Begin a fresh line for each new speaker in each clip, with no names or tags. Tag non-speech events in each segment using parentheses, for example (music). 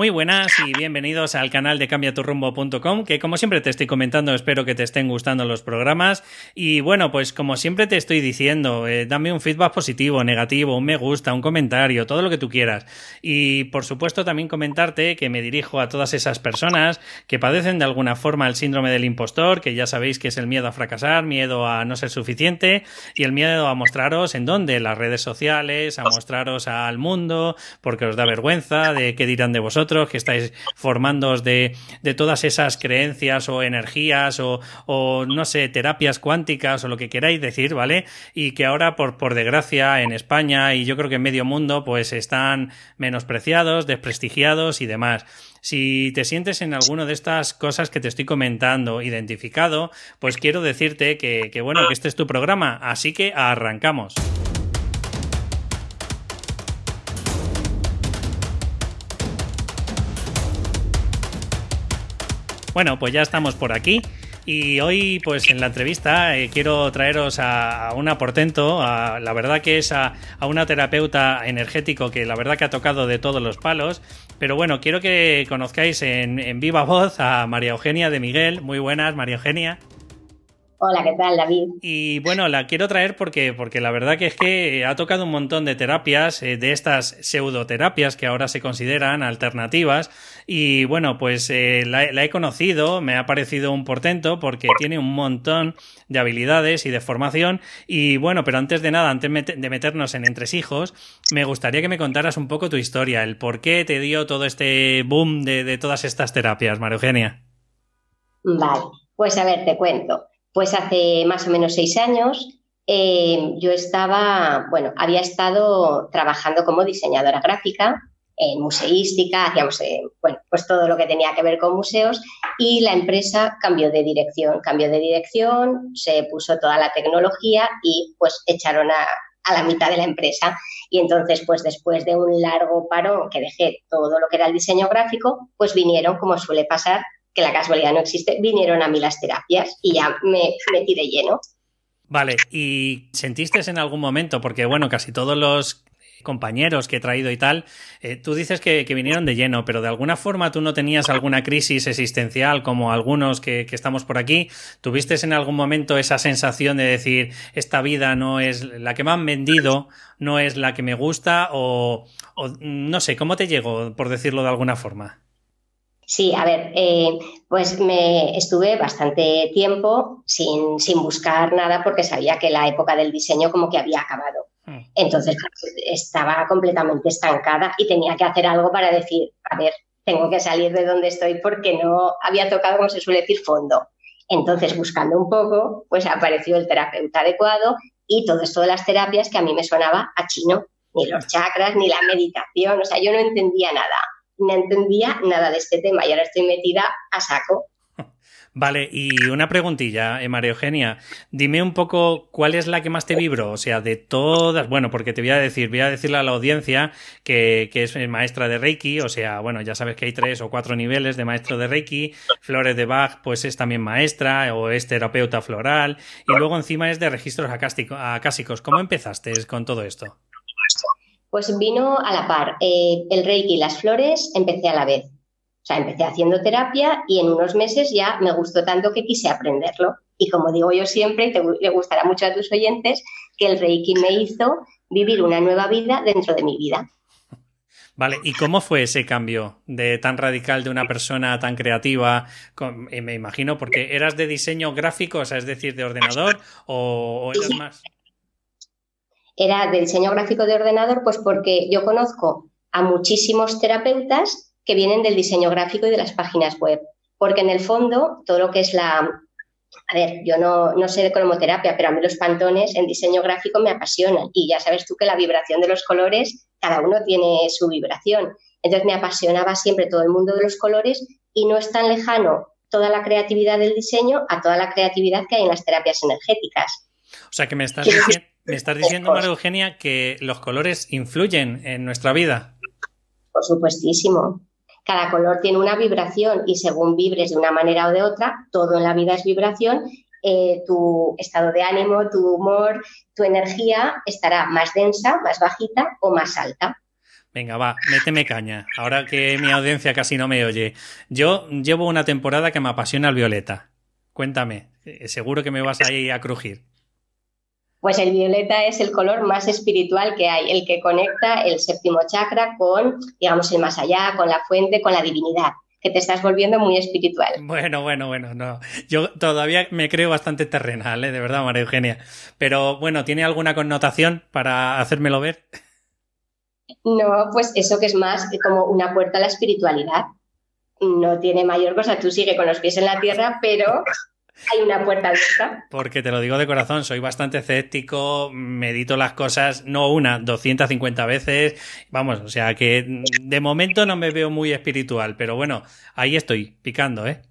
Muy buenas y bienvenidos al canal de cambiaturrumbo.com, que como siempre te estoy comentando, espero que te estén gustando los programas. Y bueno, pues como siempre te estoy diciendo, eh, dame un feedback positivo, negativo, un me gusta, un comentario, todo lo que tú quieras. Y por supuesto también comentarte que me dirijo a todas esas personas que padecen de alguna forma el síndrome del impostor, que ya sabéis que es el miedo a fracasar, miedo a no ser suficiente y el miedo a mostraros en dónde, las redes sociales, a mostraros al mundo, porque os da vergüenza de qué dirán de vosotros que estáis formándoos de, todas esas creencias o energías o, no sé, terapias cuánticas o lo que queráis decir, ¿vale? Y que ahora, por, por desgracia, en España y yo creo que en medio mundo, pues están menospreciados, desprestigiados y demás. Si te sientes en alguna de estas cosas que te estoy comentando identificado, pues quiero decirte que, que bueno, que este es tu programa, así que arrancamos. Bueno, pues ya estamos por aquí. Y hoy, pues en la entrevista, eh, quiero traeros a, una portento, a, la verdad que es a, a, una terapeuta energético que la verdad que ha tocado de todos los palos. Pero bueno, quiero que conozcáis en, en viva voz a María Eugenia de Miguel. Muy buenas, María Eugenia.
Hola, ¿qué tal, David?
Y bueno, la quiero traer porque, porque la verdad que es que ha tocado un montón de terapias, eh, de estas pseudoterapias que ahora se consideran alternativas. Y bueno, pues eh, la, la, he conocido, me ha parecido un portento porque tiene un montón de habilidades y de formación. Y bueno, pero antes de nada, antes de meternos en entresijos, me gustaría que me contaras un poco tu historia, el por qué te dio todo este boom de, de todas estas terapias, María Eugenia.
Vale, pues a ver, te cuento. Pues hace más o menos seis años eh, yo estaba, bueno, había estado trabajando como diseñadora gráfica en museística, hacíamos, eh, bueno, pues todo lo que tenía que ver con museos y la empresa cambió de dirección, cambió de dirección, se puso toda la tecnología y pues echaron a, a la mitad de la empresa. Y entonces, pues después de un largo parón que dejé todo lo que era el diseño gráfico, pues vinieron, como suele pasar, que la casualidad no existe, vinieron a mí las terapias y ya me metí de lleno.
Vale, ¿y sentiste en algún momento, porque bueno, casi todos los compañeros que he traído y tal, eh, tú dices que, vinieron de lleno, pero de alguna forma tú no tenías alguna crisis existencial como algunos que, que, estamos por aquí. ¿Tuviste en algún momento esa sensación de decir, esta vida no es la que me han vendido, no es la que me gusta o, o no sé, ¿cómo te llegó, por decirlo de alguna forma?
Sí, a ver, eh, pues me estuve bastante tiempo sin, sin, buscar nada porque sabía que la época del diseño como que había acabado. Entonces estaba completamente estancada y tenía que hacer algo para decir, a ver, tengo que salir de donde estoy porque no había tocado, como se suele decir, fondo. Entonces, buscando un poco, pues apareció el terapeuta adecuado y todo esto de las terapias que a mí me sonaba a chino, ni los chakras, ni la meditación, o sea, yo no entendía nada no entendía nada de este tema y ahora estoy metida a saco. (laughs)
Vale, y una preguntilla, eh, María Eugenia. Dime un poco cuál es la que más te vibró, o sea, de todas, bueno, porque te voy a decir, voy a decirle a la audiencia que, que es maestra de Reiki, o sea, bueno, ya sabes que hay tres o cuatro niveles de maestro de Reiki. Flores de Bach, pues es también maestra o es terapeuta floral, y luego encima es de registros acásicos. ¿Cómo empezaste con todo esto?
Pues vino a la par. Eh, el reiki y las flores empecé a la vez. O sea, empecé haciendo terapia y en unos meses ya me gustó tanto que quise aprenderlo. Y como digo yo siempre, y te, le gustará mucho a tus oyentes, que el reiki me hizo vivir una nueva vida dentro de mi vida.
Vale, ¿y cómo fue ese cambio de tan radical de una persona tan creativa? Con, eh, me imagino, porque eras de diseño gráfico, o sea, es decir, de ordenador, o, o eras más
era de diseño gráfico de ordenador, pues porque yo conozco a muchísimos terapeutas que vienen del diseño gráfico y de las páginas web, porque en el fondo todo lo que es la... A ver, yo no, no sé de cromoterapia, pero a mí los pantones en diseño gráfico me apasionan y ya sabes tú que la vibración de los colores, cada uno tiene su vibración. Entonces me apasionaba siempre todo el mundo de los colores y no es tan lejano toda la creatividad del diseño a toda la creatividad que hay en las terapias energéticas.
O sea que me estás diciendo, me estás diciendo, María Eugenia, que los colores influyen en nuestra vida.
Por supuestísimo. Cada color tiene una vibración y según vibres de una manera o de otra, todo en la vida es vibración. Eh, tu estado de ánimo, tu humor, tu energía estará más densa, más bajita o más alta.
Venga, va, méteme caña. Ahora que mi audiencia casi no me oye. Yo llevo una temporada que me apasiona el violeta. Cuéntame, eh, seguro que me vas ahí a crujir.
Pues el violeta es el color más espiritual que hay, el que conecta el séptimo chakra con, digamos, el más allá, con la fuente, con la divinidad que te estás volviendo muy espiritual.
Bueno, bueno, bueno, no. Yo todavía me creo bastante terrenal, ¿eh? de verdad, María Eugenia. Pero bueno, ¿tiene alguna connotación para hacérmelo ver?
No, pues eso que es más como una puerta a la espiritualidad. No tiene mayor cosa, tú sigue con los pies en la tierra, pero hay una puerta abierta.
Porque te lo digo de corazón, soy bastante escéptico, medito las cosas no una, 250 veces. Vamos, o sea que de momento no me veo muy espiritual, pero bueno, ahí estoy, picando, ¿eh?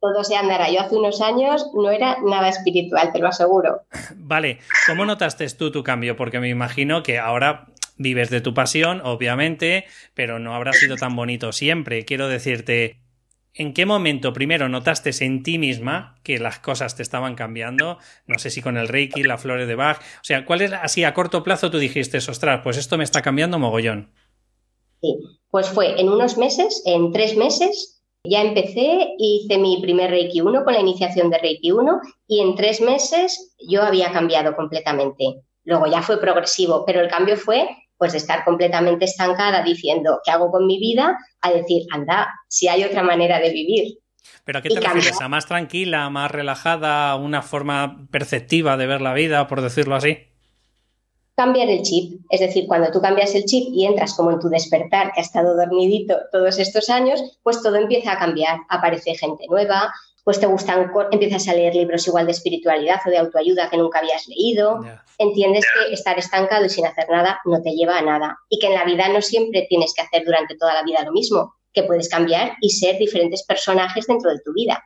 Todo se andará. Yo hace unos años no era nada espiritual, te lo aseguro. (laughs)
Vale, ¿cómo notaste tú tu cambio? Porque me imagino que ahora vives de tu pasión, obviamente, pero no habrá sido tan bonito siempre. Quiero decirte, ¿En qué momento primero notaste en ti misma que las cosas te estaban cambiando? No sé si con el Reiki, la flores de Bach. O sea, ¿cuál es así a corto plazo tú dijiste, ostras, pues esto me está cambiando mogollón?
Sí, pues fue en unos meses, en tres meses, ya empecé, hice mi primer Reiki 1 con la iniciación de Reiki 1 y en tres meses yo había cambiado completamente. Luego ya fue progresivo, pero el cambio fue pues de estar completamente estancada diciendo qué hago con mi vida, a decir, anda, si hay otra manera de vivir.
¿Pero a qué te refieres? ¿A más tranquila, más relajada, una forma perceptiva de ver la vida, por decirlo así?
Cambiar el chip. Es decir, cuando tú cambias el chip y entras como en tu despertar, que ha estado dormidito todos estos años, pues todo empieza a cambiar. Aparece gente nueva, pues te gustan, empiezas a leer libros igual de espiritualidad o de autoayuda que nunca habías leído, entiendes que estar estancado y sin hacer nada no te lleva a nada y que en la vida no siempre tienes que hacer durante toda la vida lo mismo, que puedes cambiar y ser diferentes personajes dentro de tu vida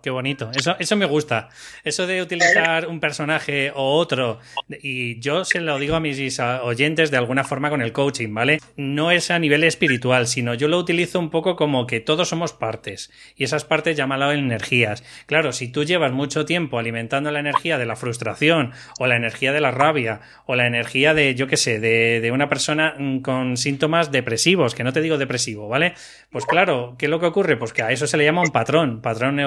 qué bonito. Eso, eso me gusta. Eso de utilizar un personaje o otro, y yo se lo digo a mis oyentes de alguna forma con el coaching, ¿vale? No es a nivel espiritual, sino yo lo utilizo un poco como que todos somos partes. Y esas partes llámalo energías. Claro, si tú llevas mucho tiempo alimentando la energía de la frustración, o la energía de la rabia, o la energía de, yo qué sé, de, de una persona mm, con síntomas depresivos, que no te digo depresivo, ¿vale? Pues claro, ¿qué es lo que ocurre? Pues que a eso se le llama un patrón, patrón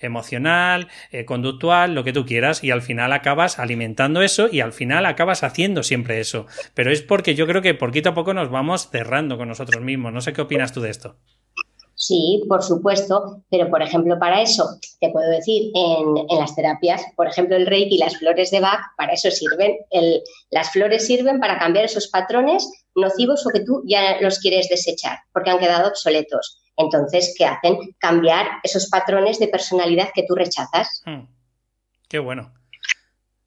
emocional, eh, conductual, lo que tú quieras, y al final acabas alimentando eso y al final acabas haciendo siempre eso. Pero es porque yo creo que poquito a poco nos vamos cerrando con nosotros mismos. No sé qué opinas tú de esto.
Sí, por supuesto, pero por ejemplo, para eso te puedo decir en, las terapias, por ejemplo, el Reiki y las flores de Bach, para eso sirven. las flores sirven para cambiar esos patrones nocivos o que tú ya los quieres desechar, porque han quedado obsoletos. Entonces, ¿qué hacen? Cambiar esos patrones de personalidad que tú rechazas. Hmm.
Qué bueno.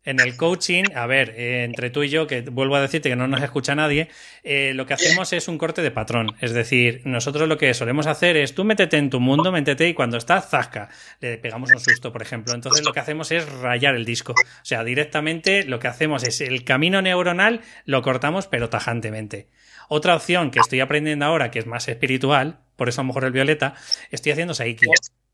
En el coaching, a ver, eh, entre tú y yo, que vuelvo a decirte que no nos escucha nadie, eh, lo que hacemos es un corte de patrón. Es decir, nosotros lo que solemos hacer es tú métete en tu mundo, métete y cuando estás, zasca, le pegamos un susto, por ejemplo. Entonces lo que hacemos es rayar el disco. O sea, directamente lo que hacemos es el camino neuronal lo cortamos, pero tajantemente. Otra opción que estoy aprendiendo ahora, que es más espiritual, por eso a lo mejor el violeta, estoy haciendo Saiki.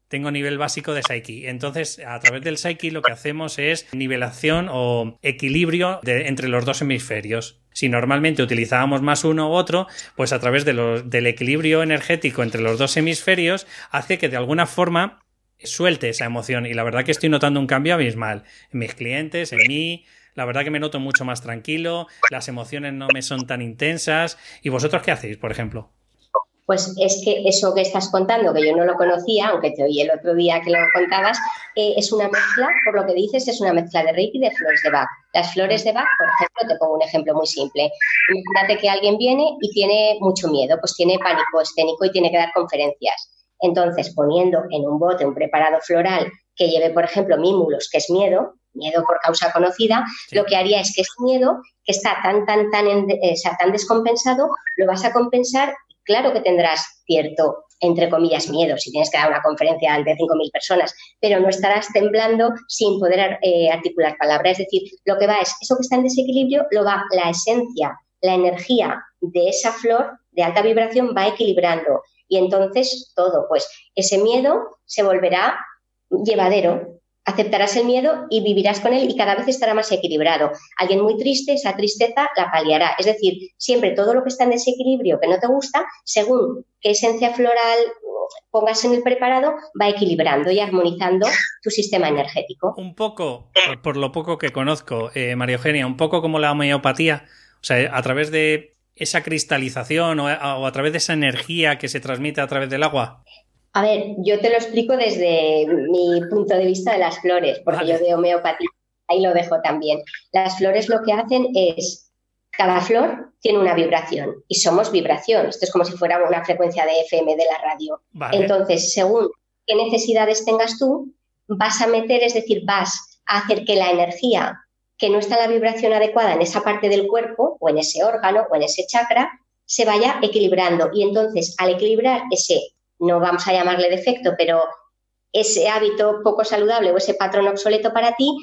Tengo nivel básico de Saiki. Entonces, a través del Saiki lo que hacemos es nivelación o equilibrio entre los dos hemisferios. Si normalmente utilizábamos más uno u otro, pues a través del equilibrio energético entre los dos hemisferios hace que de alguna forma suelte esa emoción. Y la verdad que estoy notando un cambio abismal en mis clientes, en mí, la verdad que me noto mucho más tranquilo, las emociones no me son tan intensas. ¿Y vosotros qué hacéis, por ejemplo?
Pues es que eso que estás contando, que yo no lo conocía, aunque te oí el otro día que lo contabas, eh, es una mezcla, por lo que dices, es una mezcla de Reiki y de flores de Bach. Las flores de Bach, por ejemplo, te pongo un ejemplo muy simple. Imagínate que alguien viene y tiene mucho miedo, pues tiene pánico escénico y tiene que dar conferencias. Entonces, poniendo en un bote un preparado floral que lleve, por ejemplo, mímulos, que es miedo, miedo por causa conocida, lo que haría es que ese miedo que está tan, tan, tan, eh, tan descompensado, lo vas a compensar. Claro que tendrás cierto, entre comillas, miedo si tienes que dar una conferencia ante 5.000 personas, pero no estarás temblando sin poder eh, articular palabras. Es decir, lo que va es, eso que está en desequilibrio, lo va la esencia, la energía de esa flor de alta vibración va equilibrando. Y entonces todo, pues ese miedo se volverá llevadero, aceptarás el miedo y vivirás con él y cada vez estará más equilibrado. Alguien muy triste, esa tristeza la paliará. Es decir, siempre todo lo que está en desequilibrio que no te gusta, según qué esencia floral pongas en el preparado, va equilibrando y armonizando tu sistema energético.
Un poco, por, lo poco que conozco, eh, María Eugenia, un poco como la homeopatía, o sea, a través de esa cristalización o a través de esa energía que se transmite a través del agua.
A ver, yo te lo explico desde mi punto de vista de las flores, porque yo de homeopatía ahí lo dejo también. Las flores lo que hacen es, cada flor tiene una vibración y somos vibración. Esto es como si fuera una frecuencia de FM de la radio. Entonces, según qué necesidades tengas tú, vas a meter, es decir, vas a hacer que la energía que no está en la vibración adecuada en esa parte del cuerpo o en ese órgano o en ese chakra se vaya equilibrando. Y entonces, al equilibrar ese no vamos a llamarle defecto, pero ese hábito poco saludable o ese patrón obsoleto para ti,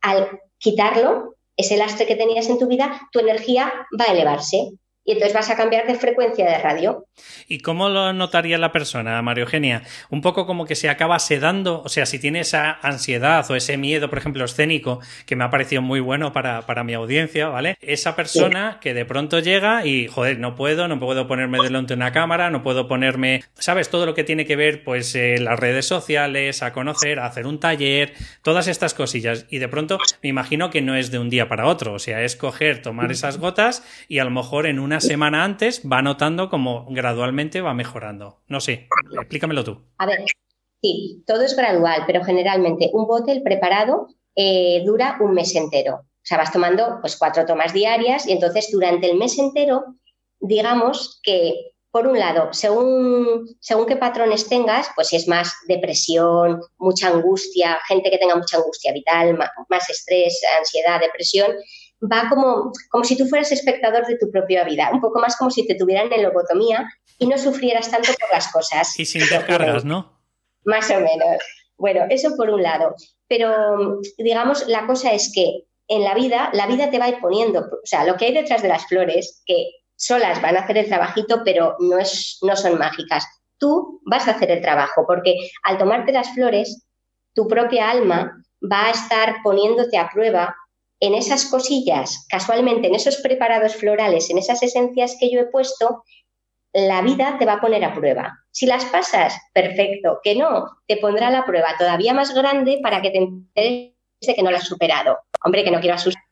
al quitarlo, ese lastre que tenías en tu vida, tu energía va a elevarse y entonces vas a cambiar de frecuencia de radio.
¿Y cómo lo notaría la persona, Mario Eugenia? Un poco como que se acaba sedando, o sea, si tiene esa ansiedad o ese miedo, por ejemplo, escénico, que me ha parecido muy bueno para, mi audiencia, ¿vale? Esa persona que de pronto llega y, joder, no puedo, no puedo ponerme delante de una cámara, no puedo ponerme, ¿sabes? Todo lo que tiene que ver, pues, eh, las redes sociales, a conocer, a hacer un taller, todas estas cosillas. Y de pronto me imagino que no es de un día para otro, o sea, es coger, tomar esas gotas y a lo mejor en una semana antes va notando como gradualmente va mejorando. No sé, explícamelo tú.
A ver, sí, todo es gradual, pero generalmente un bote, preparado, eh, dura un mes entero. O sea, vas tomando pues cuatro tomas diarias y entonces durante el mes entero, digamos que, por un lado, según, según qué patrones tengas, pues si es más depresión, mucha angustia, gente que tenga mucha angustia vital, más estrés, ansiedad, depresión, va como, como si tú fueras espectador de tu propia vida, un poco más como si te tuvieran en lobotomía y no sufrieras tanto por las cosas.
Y sin descargas, ¿no?
Más o menos. Bueno, eso por un lado. Pero, digamos, la cosa es que en la vida, la vida te va a ir poniendo, o sea, lo que hay detrás de las flores, que solas van a hacer el trabajito, pero no, es, no son mágicas. Tú vas a hacer el trabajo, porque al tomarte las flores, tu propia alma va a estar poniéndote a prueba en esas cosillas, casualmente en esos preparados florales, en esas esencias que yo he puesto, la vida te va a poner a prueba. Si las pasas, perfecto. Que no, te pondrá la prueba todavía más grande para que te enteres de que no la has superado. Hombre, que no quiero asustar.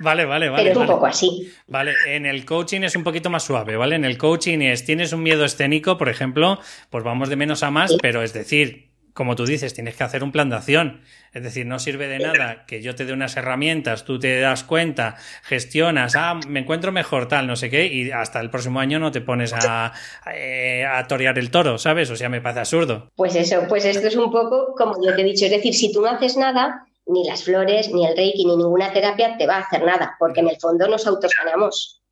Vale, vale, vale.
Pero es un poco así.
Vale, en el coaching es un poquito más suave, ¿vale? En el coaching es, tienes un miedo escénico, por ejemplo, pues vamos de menos a más, pero es decir, como tú dices, tienes que hacer un plan de acción. Es decir, no sirve de nada que yo te dé unas herramientas, tú te das cuenta, gestionas, ah, me encuentro mejor, tal, no sé qué, y hasta el próximo año no te pones a, eh, a, torear el toro, ¿sabes? O sea, me parece absurdo.
Pues eso, pues esto es un poco como yo te he dicho, es decir, si tú no haces nada, ni las flores, ni el reiki, ni ninguna terapia te va a hacer nada, porque en el fondo nos autosanamos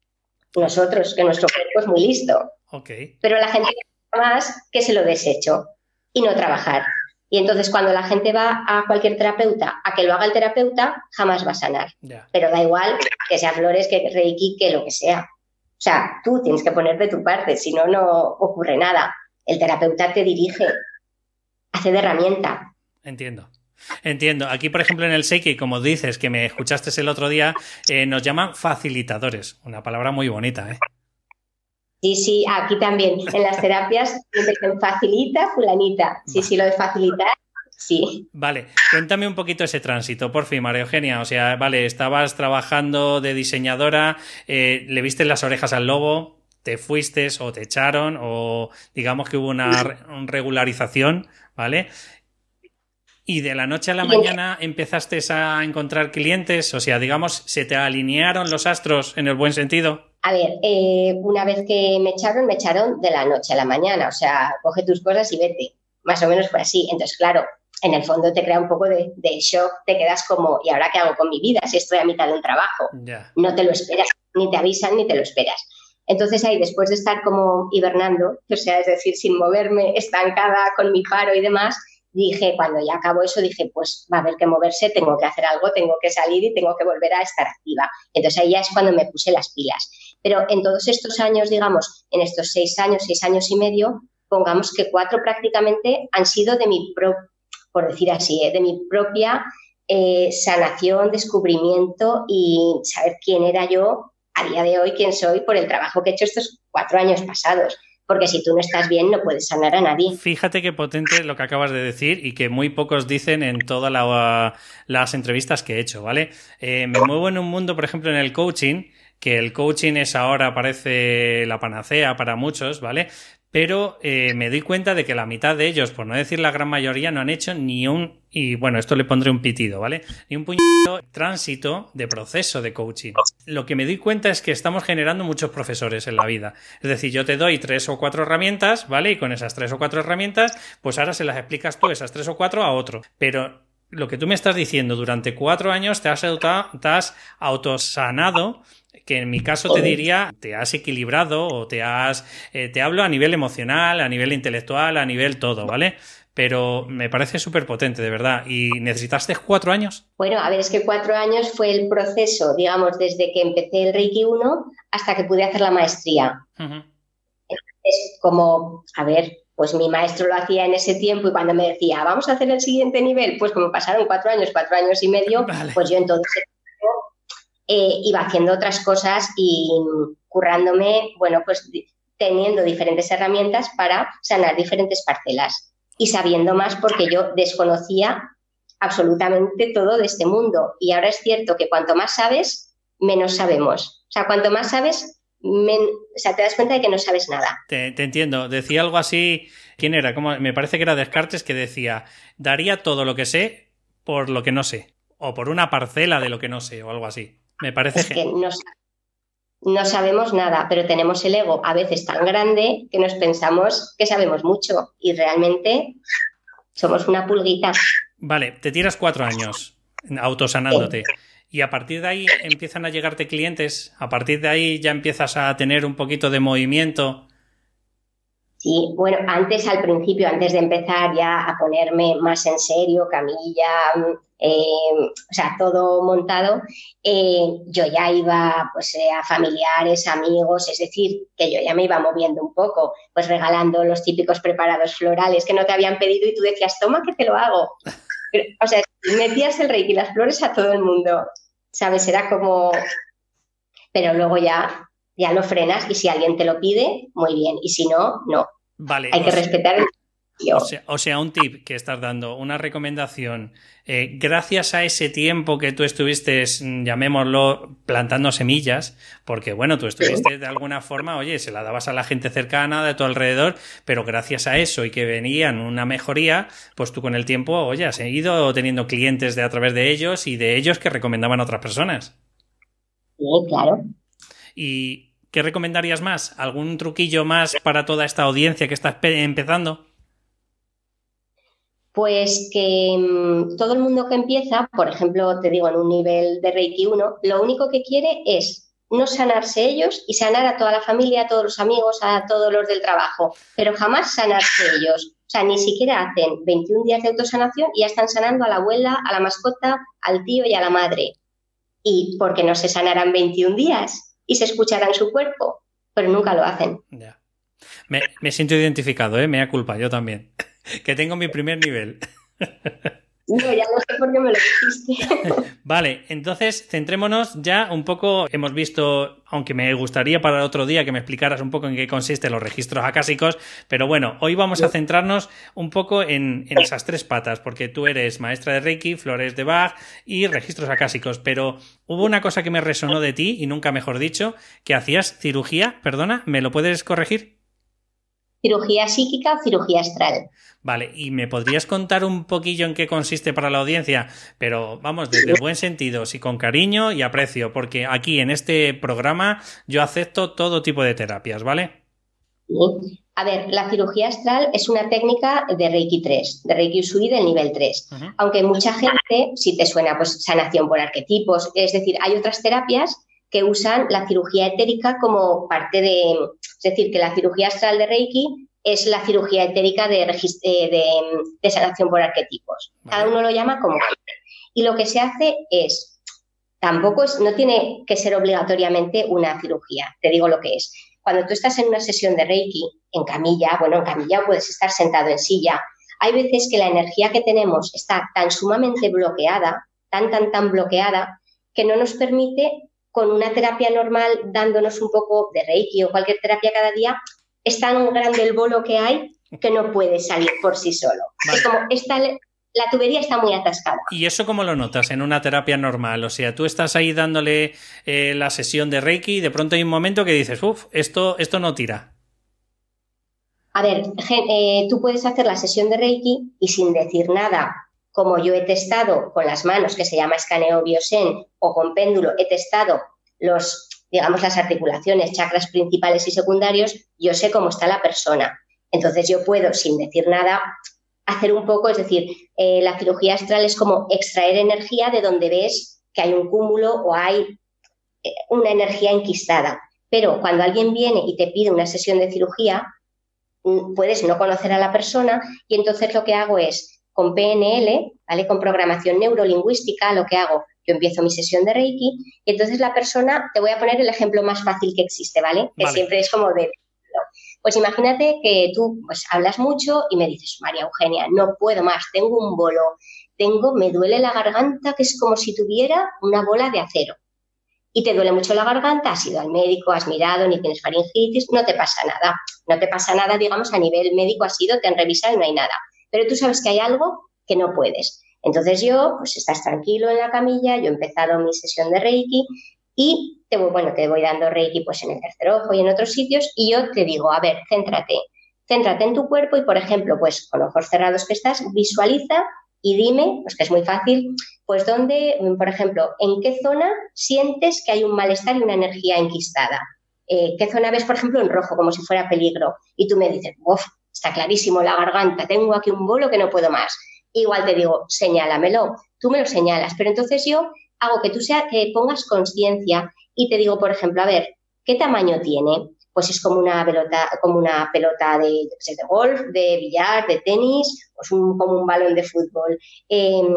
nosotros, que nuestro cuerpo es muy listo.
Okay.
Pero la gente más que se lo desecho y no trabajar. Y entonces cuando la gente va a cualquier terapeuta a que lo haga el terapeuta, jamás va a sanar. Pero da igual que sea flores, que reiki, que lo que sea. O sea, tú tienes que poner de tu parte, si no, no ocurre nada. El terapeuta te dirige, hace de herramienta.
Entiendo. Entiendo. Aquí, por ejemplo, en el Seiki, como dices, que me escuchaste el otro día, eh, nos llaman facilitadores. Una palabra muy bonita, ¿eh?
Sí, sí, aquí también. En las terapias dicen facilita, fulanita. Sí, sí, lo de facilitar, sí.
Vale, cuéntame un poquito ese tránsito, por fin, María Eugenia. O sea, vale, estabas trabajando de diseñadora, eh, le viste las orejas al lobo, te fuiste o te echaron, o digamos que hubo una regularización, ¿vale? Y de la noche a la mañana empezaste a encontrar clientes, o sea, digamos, se te alinearon los astros en el buen sentido.
A ver, eh, una vez que me echaron, me echaron de la noche a la mañana, o sea, coge tus cosas y vete. Más o menos fue así. Entonces, claro, en el fondo te crea un poco de, shock, te quedas como, ¿y ahora qué hago con mi vida si estoy a mitad de un trabajo? No te lo esperas, ni te avisan ni te lo esperas. Entonces ahí, después de estar como hibernando, o sea, es decir, sin moverme, estancada con mi paro y demás, dije, cuando ya acabó eso, dije, pues va a haber que moverse, tengo que hacer algo, tengo que salir y tengo que volver a estar activa. Entonces ahí ya es cuando me puse las pilas. Pero en todos estos años, digamos, en estos seis años, seis años y medio, pongamos que cuatro prácticamente han sido de mi, por decir así, ¿eh? de mi propia eh, sanación, descubrimiento y saber quién era yo a día de hoy, quién soy por el trabajo que he hecho estos cuatro años pasados porque si tú no estás bien no puedes sanar a nadie.
Fíjate qué potente lo que acabas de decir y que muy pocos dicen en todas las entrevistas que he hecho, ¿vale? Eh, me muevo en un mundo, por ejemplo, en el coaching, que el coaching es ahora, parece la panacea para muchos, ¿vale? pero eh, me doy cuenta de que la mitad de ellos, por no decir la gran mayoría, no han hecho ni un, y bueno, esto le pondré un pitido, ¿vale? Ni un puñito tránsito de proceso de coaching. Lo que me doy cuenta es que estamos generando muchos profesores en la vida. Es decir, yo te doy tres o cuatro herramientas, ¿vale? Y con esas tres o cuatro herramientas, pues ahora se las explicas tú, esas tres o cuatro, a otro. Pero lo que tú me estás diciendo, durante cuatro años te has autosanado que en mi caso te diría, te has equilibrado o te has, eh, te hablo a nivel emocional, a nivel intelectual, a nivel todo, ¿vale? Pero me parece súper potente, de verdad. ¿Y necesitaste cuatro años?
Bueno, a ver, es que cuatro años fue el proceso, digamos, desde que empecé el Reiki 1 hasta que pude hacer la maestría. Es como, a ver, pues mi maestro lo hacía en ese tiempo y cuando me decía, vamos a hacer el siguiente nivel, pues como pasaron cuatro años, cuatro años y medio, (laughs) pues yo entonces eh, iba haciendo otras cosas y currándome, bueno, pues teniendo diferentes herramientas para sanar diferentes parcelas y sabiendo más porque yo desconocía absolutamente todo de este mundo. Y ahora es cierto que cuanto más sabes, menos sabemos. O sea, cuanto más sabes, o sea, te das cuenta de que no sabes nada.
Te, entiendo. Decía algo así. ¿Quién era? Como, me parece que era Descartes que decía: daría todo lo que sé por lo que no sé. O por una parcela de lo que no sé, o algo así. Me parece
que no, sabemos nada, pero tenemos el ego a veces tan grande que nos pensamos que sabemos mucho y realmente somos una pulguita.
Vale, te tiras cuatro años autosanándote. Y a partir de ahí empiezan a llegarte clientes, a partir de ahí ya empiezas a tener un poquito de movimiento.
Sí, bueno, antes al principio, antes de empezar ya a ponerme más en serio, camilla, eh, o sea, todo montado, eh, yo ya iba pues, eh, a familiares, amigos, es decir, que yo ya me iba moviendo un poco, pues regalando los típicos preparados florales que no te habían pedido y tú decías, toma que te lo hago. O sea, metías el reiki y las flores a todo el mundo, ¿sabes? Era como... Pero luego ya, ya lo frenas y si alguien te lo pide, muy bien, y si no, no.
Vale.
Hay que respetar el
o sea, un tip que estás dando, una recomendación. Eh, gracias a ese tiempo que tú estuviste, llamémoslo, plantando semillas, porque bueno, tú estuviste de alguna forma, oye, se la dabas a la gente cercana de tu alrededor, pero gracias a eso y que venían una mejoría, pues tú con el tiempo, oye, has ido teniendo clientes de a través de ellos y de ellos que recomendaban a otras personas.
Sí, claro.
¿Y qué recomendarías más? ¿Algún truquillo más para toda esta audiencia que está empezando?
Pues que mm, todo el mundo que empieza, por ejemplo, te digo, en un nivel de Reiki 1, lo único que quiere es no sanarse ellos y sanar a toda la familia, a todos los amigos, a todos los del trabajo, pero jamás sanarse ellos. O sea, ni siquiera hacen 21 días de autosanación y ya están sanando a la abuela, a la mascota, al tío y a la madre. Y porque no se sanarán 21 días y se escucharán su cuerpo, pero nunca lo hacen.
Me, me, siento identificado, ¿eh? Me da culpa, yo también. (laughs) que tengo mi primer nivel.
No, ya no sé por qué me lo dijiste. (laughs)
Vale, entonces centrémonos ya un poco. Hemos visto, aunque me gustaría para el otro día que me explicaras un poco en qué consisten los registros acásicos, pero bueno, hoy vamos a centrarnos un poco en, en esas tres patas, porque tú eres maestra de Reiki, flores de Bach y registros acásicos, pero hubo una cosa que me resonó de ti, y nunca mejor dicho, que hacías cirugía, perdona, ¿me lo puedes corregir?
Cirugía psíquica o cirugía astral.
Vale, ¿y me podrías contar un poquillo en qué consiste para la audiencia? Pero vamos, desde buen sentido, sí, con cariño y aprecio, porque aquí en este programa yo acepto todo tipo de terapias, ¿vale?
A ver, la cirugía astral es una técnica de Reiki 3, de Reiki Usui del nivel 3. Aunque mucha gente, si te suena, pues sanación por arquetipos, es decir, hay otras terapias que usan la cirugía etérica como parte de, es decir, que la cirugía astral de Reiki es la cirugía etérica de, eh, de, sanación por arquetipos. Cada uno lo llama como Y lo que se hace es, tampoco es, no tiene que ser obligatoriamente una cirugía, te digo lo que es. Cuando tú estás en una sesión de Reiki, en camilla, bueno, en camilla puedes estar sentado en silla, hay veces que la energía que tenemos está tan sumamente bloqueada, tan, tan, tan bloqueada, que no nos permite con una terapia normal dándonos un poco de reiki o cualquier terapia cada día, es tan grande el bolo que hay que no puede salir por sí solo. Es como esta, la tubería está muy atascada.
¿Y eso cómo lo notas en una terapia normal? O sea, tú estás ahí dándole eh, la sesión de Reiki y de pronto hay un momento que dices, uff, esto, esto no tira.
A ver, eh, tú puedes hacer la sesión de Reiki y sin decir nada, como yo he testado con las manos, que se llama escaneo biosen, o con péndulo, he testado los, digamos, las articulaciones, chakras principales y secundarios, yo sé cómo está la persona. Entonces yo puedo, sin decir nada, hacer un poco, es decir, eh, la cirugía astral es como extraer energía de donde ves que hay un cúmulo o hay eh, una energía enquistada. Pero cuando alguien viene y te pide una sesión de cirugía, mm, puedes no conocer a la persona y entonces lo que hago es con PNL, ¿vale? Con programación neurolingüística, lo que hago, yo empiezo mi sesión de Reiki y entonces la persona, te voy a poner el ejemplo más fácil que existe, ¿vale? Que siempre es como de... Pues imagínate que tú pues, hablas mucho y me dices, María Eugenia, no puedo más, tengo un bolo, tengo, me duele la garganta, que es como si tuviera una bola de acero. Y te duele mucho la garganta, has ido al médico, has mirado, ni tienes faringitis, no te pasa nada. No te pasa nada, digamos, a nivel médico has ido, te han revisado y no hay nada. Pero tú sabes que hay algo que no puedes. Entonces yo, pues estás tranquilo en la camilla, yo he empezado mi sesión de Reiki y te voy, bueno, te voy dando Reiki pues en el tercer ojo y en otros sitios y yo te digo, a ver, céntrate, céntrate en tu cuerpo y, por ejemplo, pues con ojos cerrados que estás, visualiza y dime, pues que es muy fácil, pues dónde, por ejemplo, en qué zona sientes que hay un malestar y una energía enquistada. Eh, ¿Qué zona ves, por ejemplo, en rojo, como si fuera peligro? Y tú me dices, uff, está clarísimo la garganta, tengo aquí un bolo que no puedo más. Igual te digo, señálamelo, tú me lo señalas, pero entonces yo hago que tú sea, que pongas conciencia y te digo, por ejemplo, a ver, ¿qué tamaño tiene? Pues es como una pelota, como una pelota de, golf, de billar, de tenis, pues como un balón de fútbol. Em,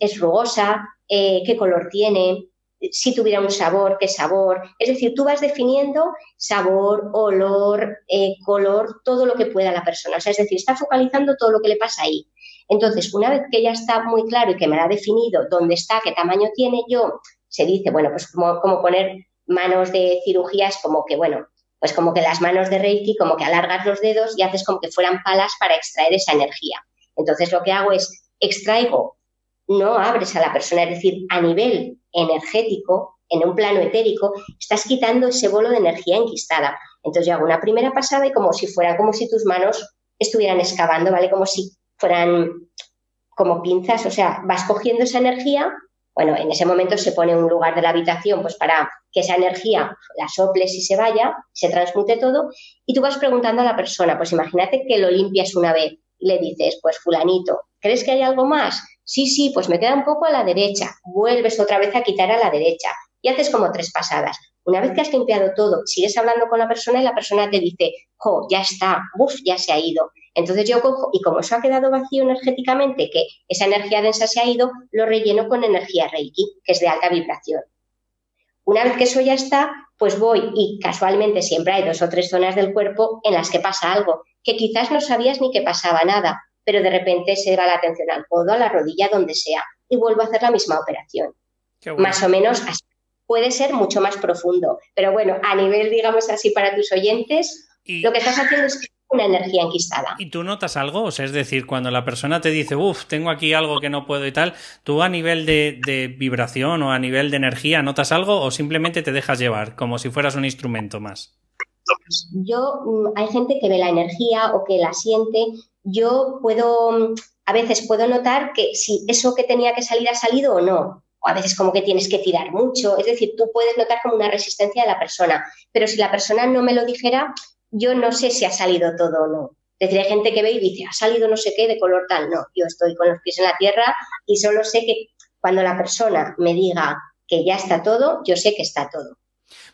¿Es rugosa? Eh, ¿Qué color tiene? Si tuviera un sabor, qué sabor. Es decir, tú vas definiendo sabor, olor, eh, color, todo lo que pueda la persona. O sea, es decir, está focalizando todo lo que le pasa ahí. Entonces, una vez que ya está muy claro y que me lo ha definido dónde está, qué tamaño tiene, yo se dice, bueno, pues como, como poner manos de cirugías, como que, bueno, pues como que las manos de Reiki, como que alargas los dedos y haces como que fueran palas para extraer esa energía. Entonces, lo que hago es extraigo, no abres a la persona, es decir, a nivel energético, en un plano etérico, estás quitando ese bolo de energía enquistada. Entonces yo hago una primera pasada y como si fuera, como si tus manos estuvieran excavando, ¿vale? Como si fueran como pinzas, o sea, vas cogiendo esa energía, bueno, en ese momento se pone un lugar de la habitación pues para que esa energía la soples y se vaya, se transmute todo, y tú vas preguntando a la persona, pues imagínate que lo limpias una vez y le dices, pues fulanito, ¿crees que hay algo más? Sí, sí, pues me queda un poco a la derecha, vuelves otra vez a quitar a la derecha y haces como tres pasadas. Una vez que has limpiado todo, sigues hablando con la persona y la persona te dice, jo, ya está, uff, ya se ha ido. Entonces yo cojo y como eso ha quedado vacío energéticamente, que esa energía densa se ha ido, lo relleno con energía Reiki, que es de alta vibración. Una vez que eso ya está, pues voy y casualmente siempre hay dos o tres zonas del cuerpo en las que pasa algo, que quizás no sabías ni que pasaba nada, pero de repente se va la atención al codo, a la rodilla, donde sea, y vuelvo a hacer la misma operación. Más o menos así. Puede ser mucho más profundo, pero bueno, a nivel, digamos así, para tus oyentes, lo que estás haciendo es una energía enquistada.
¿Y tú notas algo? O sea, es decir, cuando la persona te dice, uff, tengo aquí algo que no puedo y tal, ¿tú a nivel de, de, vibración o a nivel de energía notas algo o simplemente te dejas llevar como si fueras un instrumento más?
Yo, mm, hay gente que ve la energía o que la siente yo puedo, a veces puedo notar que si eso que tenía que salir ha salido o no. O a veces como que tienes que tirar mucho. Es decir, tú puedes notar como una resistencia de la persona. Pero si la persona no me lo dijera, yo no sé si ha salido todo o no. Es decir, hay gente que ve y dice, ha salido no sé qué de color tal. No, yo estoy con los pies en la tierra y solo sé que cuando la persona me diga que ya está todo, yo sé que está todo.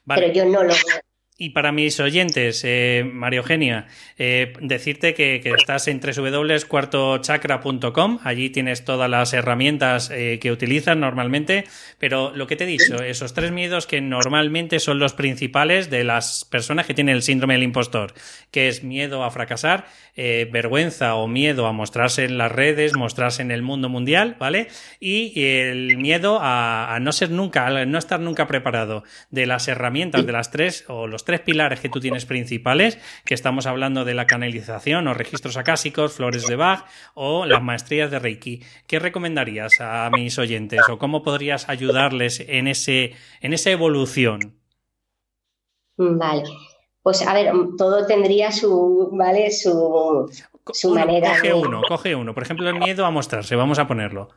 Pero yo no lo veo.
Y para mis oyentes, eh, María Eugenia, eh, decirte que, estás en www.cuartochakra.com, allí tienes todas las herramientas eh, que utilizas normalmente, pero lo que te he dicho, esos tres miedos que normalmente son los principales de las personas que tienen el síndrome del impostor, que es miedo a fracasar, vergüenza o miedo a mostrarse en las redes, mostrarse en el mundo mundial, ¿vale? Y el miedo a, a no ser nunca, a no estar nunca preparado. De las herramientas de las tres o los tres pilares que tú tienes principales, que estamos hablando de la canalización o registros acásicos, flores de Bach o las maestrías de Reiki. ¿Qué recomendarías a mis oyentes o cómo podrías ayudarles en, ese, en esa evolución?
Vale. Pues a ver, todo tendría su, ¿vale? Su, su manera.
Coge uno, coge uno. Por ejemplo, el miedo a mostrarse, vamos a ponerlo.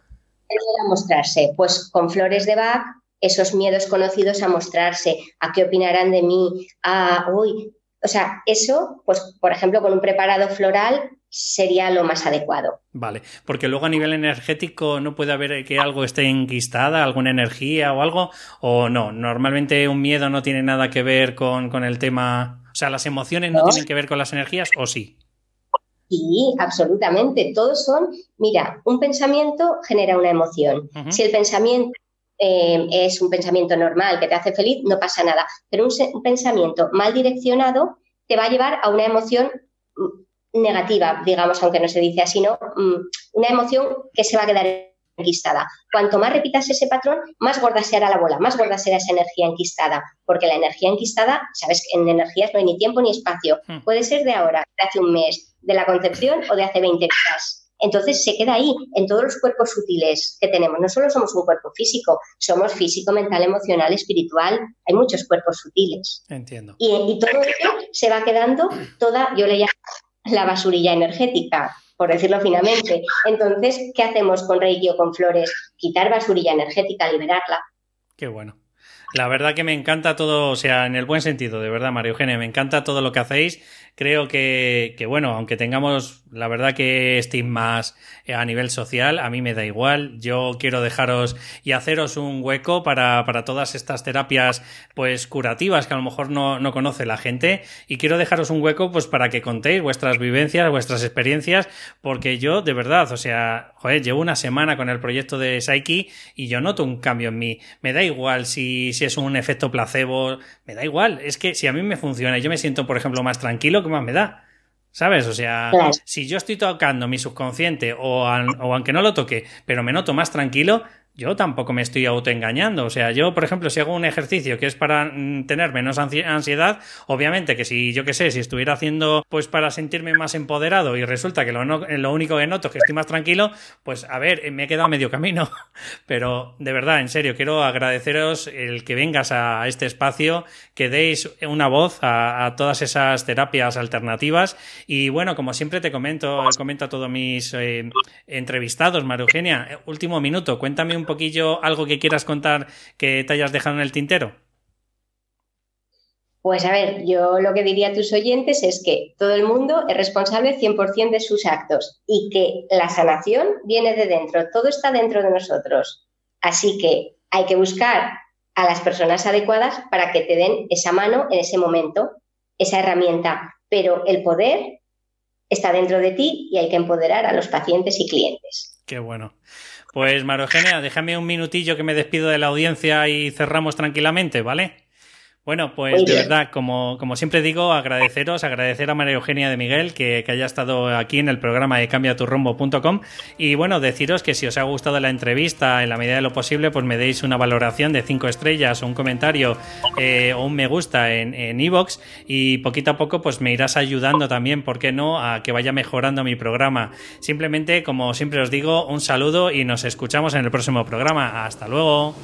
El miedo a mostrarse, pues con flores de Bach esos miedos conocidos a mostrarse, a qué opinarán de mí, a, uy, o sea, eso, pues, por ejemplo, con un preparado floral sería lo más adecuado.
Vale, porque luego a nivel energético no puede haber que algo esté enquistada, alguna energía o algo, o no, normalmente un miedo no tiene nada que ver con, el tema, o sea, las emociones no, tienen que ver con las energías o sí.
Sí, absolutamente. Todos son, mira, un pensamiento genera una emoción. Si el pensamiento eh, es un pensamiento normal que te hace feliz, no pasa nada. Pero un, pensamiento mal direccionado te va a llevar a una emoción mm, negativa, digamos, aunque no se dice así, ¿no? Mm, una emoción que se va a quedar enquistada. Cuanto más repitas ese patrón, más gorda será la bola, más gorda será esa energía enquistada, porque la energía enquistada, sabes, que en energías no hay ni tiempo ni espacio. Hmm. Puede ser de ahora, de hace un mes, de la concepción o de hace 20 días. Entonces se queda ahí, en todos los cuerpos sutiles que tenemos. No solo somos un cuerpo físico, somos físico, mental, emocional, espiritual. Hay muchos cuerpos sutiles.
Entiendo.
Y, todo ello se va quedando toda, yo le llamo la basurilla energética, por decirlo finamente. Entonces, ¿qué hacemos con Reiki o con flores? Quitar basurilla energética, liberarla.
Qué bueno. La verdad que me encanta todo, o sea, en el buen sentido, de verdad, María Eugenia, me encanta todo lo que hacéis creo que, que, bueno, aunque tengamos la verdad que estigmas a nivel social, a mí me da igual. Yo quiero dejaros y haceros un hueco para, para todas estas terapias pues curativas que a lo mejor no, no, conoce la gente y quiero dejaros un hueco pues para que contéis vuestras vivencias, vuestras experiencias, porque yo de verdad, o sea, joder, llevo una semana con el proyecto de Psyche y yo noto un cambio en mí. Me da igual si, si es un efecto placebo, me da igual. Es que si a mí me funciona y yo me siento, por ejemplo, más tranquilo, más me da? ¿Sabes? O sea, si yo estoy tocando mi subconsciente o, o aunque no lo toque, pero me noto más tranquilo, yo tampoco me estoy autoengañando. O sea, yo, por ejemplo, si hago un ejercicio que es para mm, tener menos ansiedad, obviamente que si, yo qué sé, si estuviera haciendo pues para sentirme más empoderado y resulta que lo, lo único que noto es que estoy más tranquilo, pues a ver, me he quedado medio camino. (laughs) Pero de verdad, en serio, quiero agradeceros el que vengas a este espacio, que deis una voz a, todas esas terapias alternativas. Y bueno, como siempre te comento, comento a todos mis eh, entrevistados, María Eugenia, último minuto, cuéntame un poquillo algo que quieras contar que te hayas dejado en el tintero?
Pues a ver, yo lo que diría a tus oyentes es que todo el mundo es responsable 100% de sus actos y que la sanación viene de dentro, todo está dentro de nosotros. Así que hay que buscar a las personas adecuadas para que te den esa mano en ese momento, esa herramienta, pero el poder está dentro de ti y hay que empoderar a los pacientes y clientes.
Qué bueno. Pues Marogenia, déjame un minutillo que me despido de la audiencia y cerramos tranquilamente, ¿vale? Bueno, pues de verdad, como, como, siempre digo, agradeceros, agradecer a María Eugenia de Miguel que, haya estado aquí en el programa de cambiaturrombo.com y bueno, deciros que si os ha gustado la entrevista, en la medida de lo posible, pues me deis una valoración de cinco estrellas o un comentario eh, o un me gusta en Evox y poquito a poco pues me irás ayudando también, ¿por qué no?, a que vaya mejorando mi programa. Simplemente, como siempre os digo, un saludo y nos escuchamos en el próximo programa. Hasta luego.